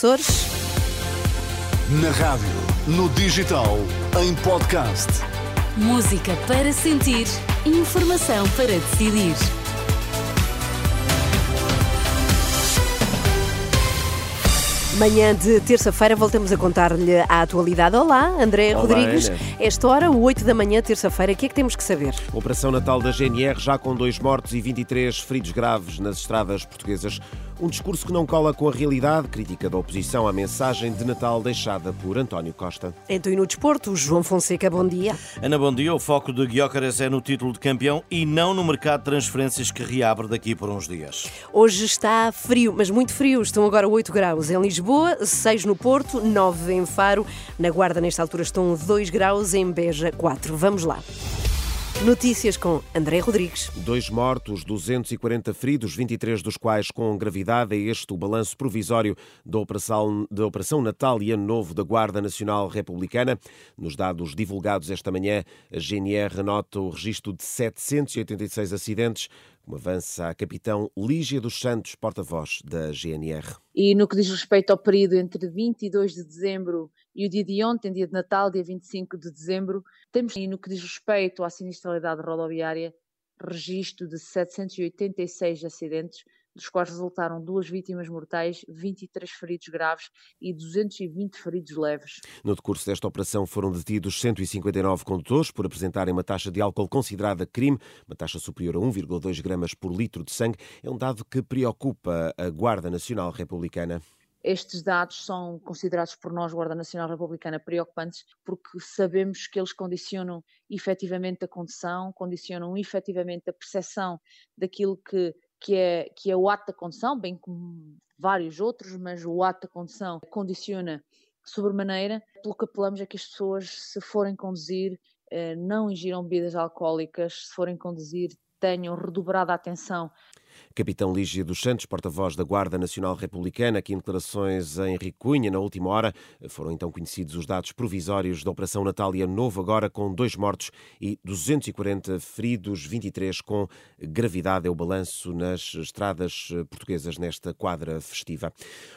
Açores. Na rádio, no digital, em podcast. Música para sentir, informação para decidir. Manhã de terça-feira voltamos a contar-lhe a atualidade. Olá, André Olá, Rodrigues. Ana. Esta hora, 8 da manhã, terça-feira, o que é que temos que saber? Operação Natal da GNR já com dois mortos e 23 feridos graves nas estradas portuguesas. Um discurso que não cola com a realidade, crítica da oposição à mensagem de Natal deixada por António Costa. Então, e no desporto, João Fonseca, bom dia. Ana, bom dia. O foco de Guiócaras é no título de campeão e não no mercado de transferências que reabre daqui por uns dias. Hoje está frio, mas muito frio. Estão agora 8 graus em Lisboa, 6 no Porto, 9 em Faro. Na Guarda, nesta altura, estão 2 graus, em Beja, 4. Vamos lá. Notícias com André Rodrigues. Dois mortos, 240 feridos, 23 dos quais com gravidade. É este o balanço provisório da Operação, da Operação Natal e Ano Novo da Guarda Nacional Republicana. Nos dados divulgados esta manhã, a GNR anota o registro de 786 acidentes, avança a capitão Lígia dos Santos, porta-voz da GNR. E no que diz respeito ao período entre 22 de dezembro e o dia de ontem, dia de Natal, dia 25 de dezembro, temos, e no que diz respeito à sinistralidade rodoviária, registro de 786 acidentes, dos quais resultaram duas vítimas mortais, 23 feridos graves e 220 feridos leves. No decurso desta operação foram detidos 159 condutores por apresentarem uma taxa de álcool considerada crime, uma taxa superior a 1,2 gramas por litro de sangue. É um dado que preocupa a Guarda Nacional Republicana. Estes dados são considerados por nós, Guarda Nacional Republicana, preocupantes porque sabemos que eles condicionam efetivamente a condução, condicionam efetivamente a percepção daquilo que, que, é, que é o ato da condução, bem como vários outros, mas o ato da condução condiciona sobremaneira, pelo que apelamos é que as pessoas, se forem conduzir, eh, não ingiram bebidas alcoólicas, se forem conduzir, tenham redobrada atenção Capitão Lígia dos Santos, porta-voz da Guarda Nacional Republicana, que em declarações em Ricunha, na última hora, foram então conhecidos os dados provisórios da Operação Natal Ano Novo, agora com dois mortos e 240 feridos, 23 com gravidade. É o balanço nas estradas portuguesas nesta quadra festiva.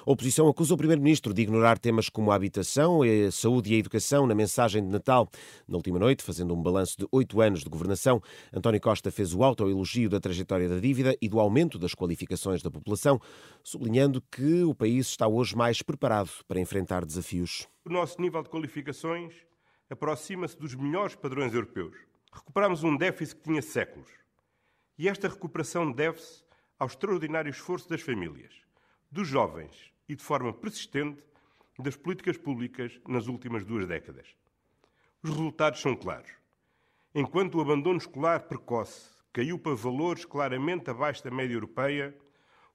A oposição acusa o Primeiro-Ministro de ignorar temas como a habitação, a saúde e a educação na mensagem de Natal. Na última noite, fazendo um balanço de oito anos de governação, António Costa fez o autoelogio da trajetória da dívida e do aumento das qualificações da população, sublinhando que o país está hoje mais preparado para enfrentar desafios. O nosso nível de qualificações aproxima-se dos melhores padrões europeus. Recuperamos um déficit que tinha séculos. E esta recuperação deve-se ao extraordinário esforço das famílias, dos jovens e, de forma persistente, das políticas públicas nas últimas duas décadas. Os resultados são claros. Enquanto o abandono escolar precoce caiu para valores claramente abaixo da média europeia,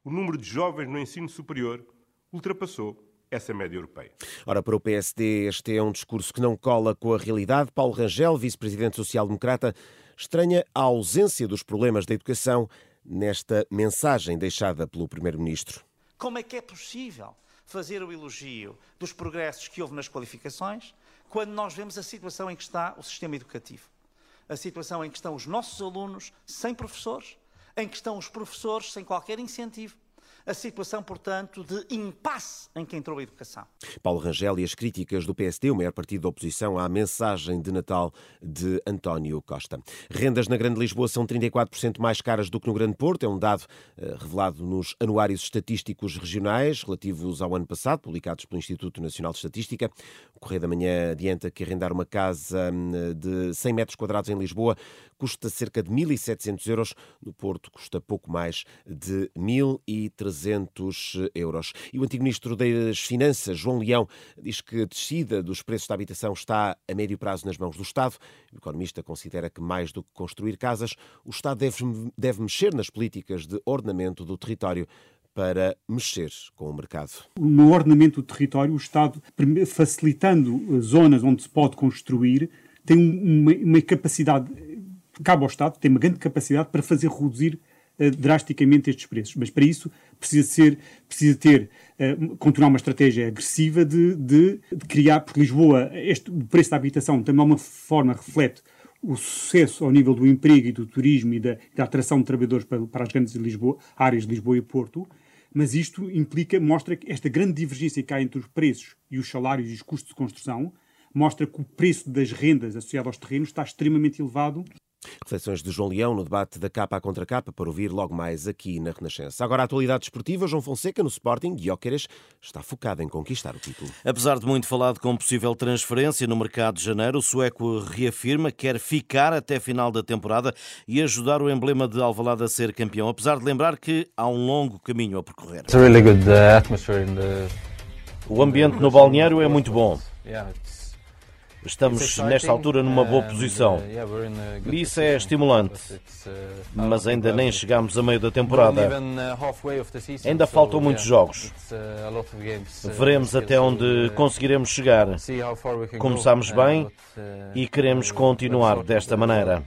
o número de jovens no ensino superior ultrapassou essa média europeia. Ora, para o PSD, este é um discurso que não cola com a realidade. Paulo Rangel, vice-presidente social-democrata, estranha a ausência dos problemas da educação nesta mensagem deixada pelo primeiro-ministro. Como é que é possível fazer o elogio dos progressos que houve nas qualificações quando nós vemos a situação em que está o sistema educativo? A situação em que estão os nossos alunos sem professores, em que estão os professores sem qualquer incentivo, a situação, portanto, de impasse em que entrou a educação. Paulo Rangel e as críticas do PSD, o maior partido da oposição, à mensagem de Natal de António Costa. Rendas na Grande Lisboa são 34% mais caras do que no Grande Porto, é um dado uh, revelado nos anuários estatísticos regionais relativos ao ano passado, publicados pelo Instituto Nacional de Estatística. O Correio da Manhã adianta que arrendar uma casa hum, de 100 metros quadrados em Lisboa custa cerca de 1.700 euros, no Porto custa pouco mais de 1.300 euros. E o antigo ministro das Finanças, João Leão, diz que a descida dos preços da habitação está a médio prazo nas mãos do Estado. O economista considera que, mais do que construir casas, o Estado deve, deve mexer nas políticas de ordenamento do território para mexer com o mercado. No ordenamento do território, o Estado, facilitando zonas onde se pode construir, tem uma, uma capacidade, cabe ao Estado, tem uma grande capacidade para fazer reduzir uh, drasticamente estes preços. Mas para isso precisa ser, precisa ter, uh, continuar uma estratégia agressiva de, de, de, criar, porque Lisboa, este, o preço da habitação também de uma forma reflete o sucesso ao nível do emprego e do turismo e da, da atração de trabalhadores para, para as grandes Lisboa, áreas de Lisboa e Porto, mas isto implica, mostra que esta grande divergência que há entre os preços e os salários e os custos de construção mostra que o preço das rendas associado aos terrenos está extremamente elevado Reflexões de João Leão no debate da capa à contra capa para ouvir logo mais aqui na Renascença. Agora a atualidade esportiva, João Fonseca no Sporting, Guióqueres está focado em conquistar o título. Apesar de muito falado com possível transferência no mercado de janeiro, o sueco reafirma que quer ficar até a final da temporada e ajudar o emblema de Alvalade a ser campeão, apesar de lembrar que há um longo caminho a percorrer. Uh, o ambiente no balneário é muito bom. Estamos, nesta altura, numa boa posição. E isso é estimulante. Mas ainda nem chegamos a meio da temporada. Ainda faltam muitos jogos. Veremos até onde conseguiremos chegar. Começámos bem e queremos continuar desta maneira.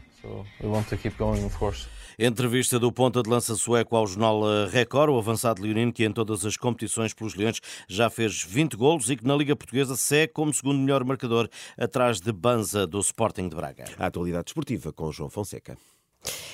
Entrevista do ponta de lança sueco ao jornal Record, o avançado leonino que em todas as competições pelos Leões já fez 20 golos e que na Liga Portuguesa segue como segundo melhor marcador atrás de Banza do Sporting de Braga. A atualidade esportiva com João Fonseca.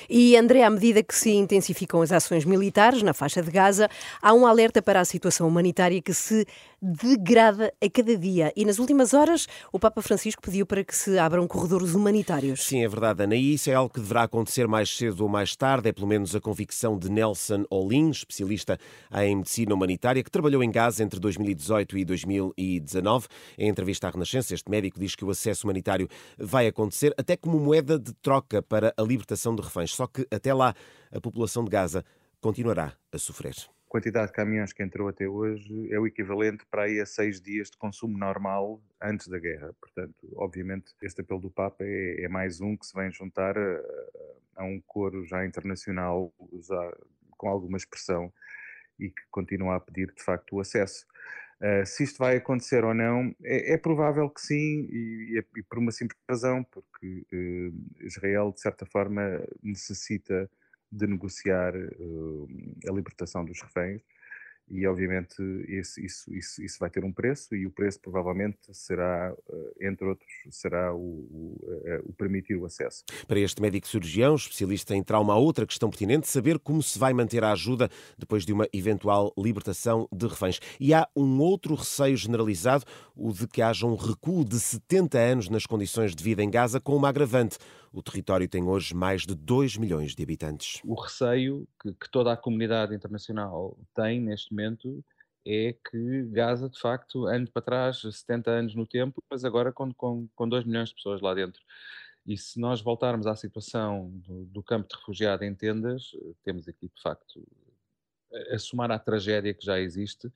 E, André, à medida que se intensificam as ações militares na faixa de Gaza, há um alerta para a situação humanitária que se degrada a cada dia. E nas últimas horas, o Papa Francisco pediu para que se abram corredores humanitários. Sim, é verdade, Ana. E isso é algo que deverá acontecer mais cedo ou mais tarde. É pelo menos a convicção de Nelson Olin, especialista em medicina humanitária, que trabalhou em Gaza entre 2018 e 2019. Em entrevista à Renascença, este médico diz que o acesso humanitário vai acontecer até como moeda de troca para a libertação de reféns. Só que até lá a população de Gaza continuará a sofrer. A quantidade de caminhões que entrou até hoje é o equivalente para aí a seis dias de consumo normal antes da guerra. Portanto, obviamente, este apelo do Papa é, é mais um que se vem juntar a, a um coro já internacional, já com alguma expressão, e que continua a pedir, de facto, o acesso. Uh, se isto vai acontecer ou não, é, é provável que sim, e, e, por uma simples razão, porque uh, Israel, de certa forma, necessita de negociar uh, a libertação dos reféns e obviamente esse, isso, isso, isso vai ter um preço e o preço provavelmente será, eh, entre outros, será o, o, eh, o, permitir o acesso. Para este médico cirurgião, especialista em trauma, há outra questão pertinente, saber como se vai manter a ajuda depois de uma eventual libertação de reféns. E há um outro receio generalizado, o de que haja um recuo de 70 anos nas condições de vida em Gaza, com uma agravante. O território tem hoje mais de 2 milhões de habitantes. O receio que, que toda a comunidade internacional tem neste momento é que Gaza, de facto, ande para trás 70 anos no tempo, mas agora com, com, com 2 milhões de pessoas lá dentro. E se nós voltarmos à situação do, do campo de refugiado em tendas, temos aqui, de facto, a somar à tragédia que já existe,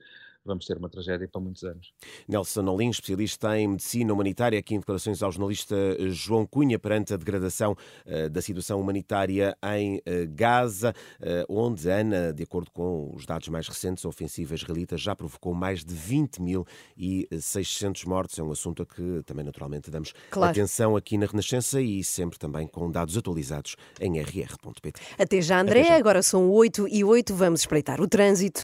vamos ter uma tragédia para muitos anos. Nelson Olim, especialista em medicina humanitária, aqui em declarações ao jornalista João Cunha perante a degradação uh, da situação humanitária em uh, Gaza, uh, onde, Ana, de acordo com os dados mais recentes, a ofensiva israelita já provocou mais de 20.600 mortos. É um assunto a que também, naturalmente, damos claro. atenção aqui na Renascença e sempre também com dados atualizados em rr.pt. Até já, André. Até já. Agora são 8 e 8. Vamos espreitar o trânsito.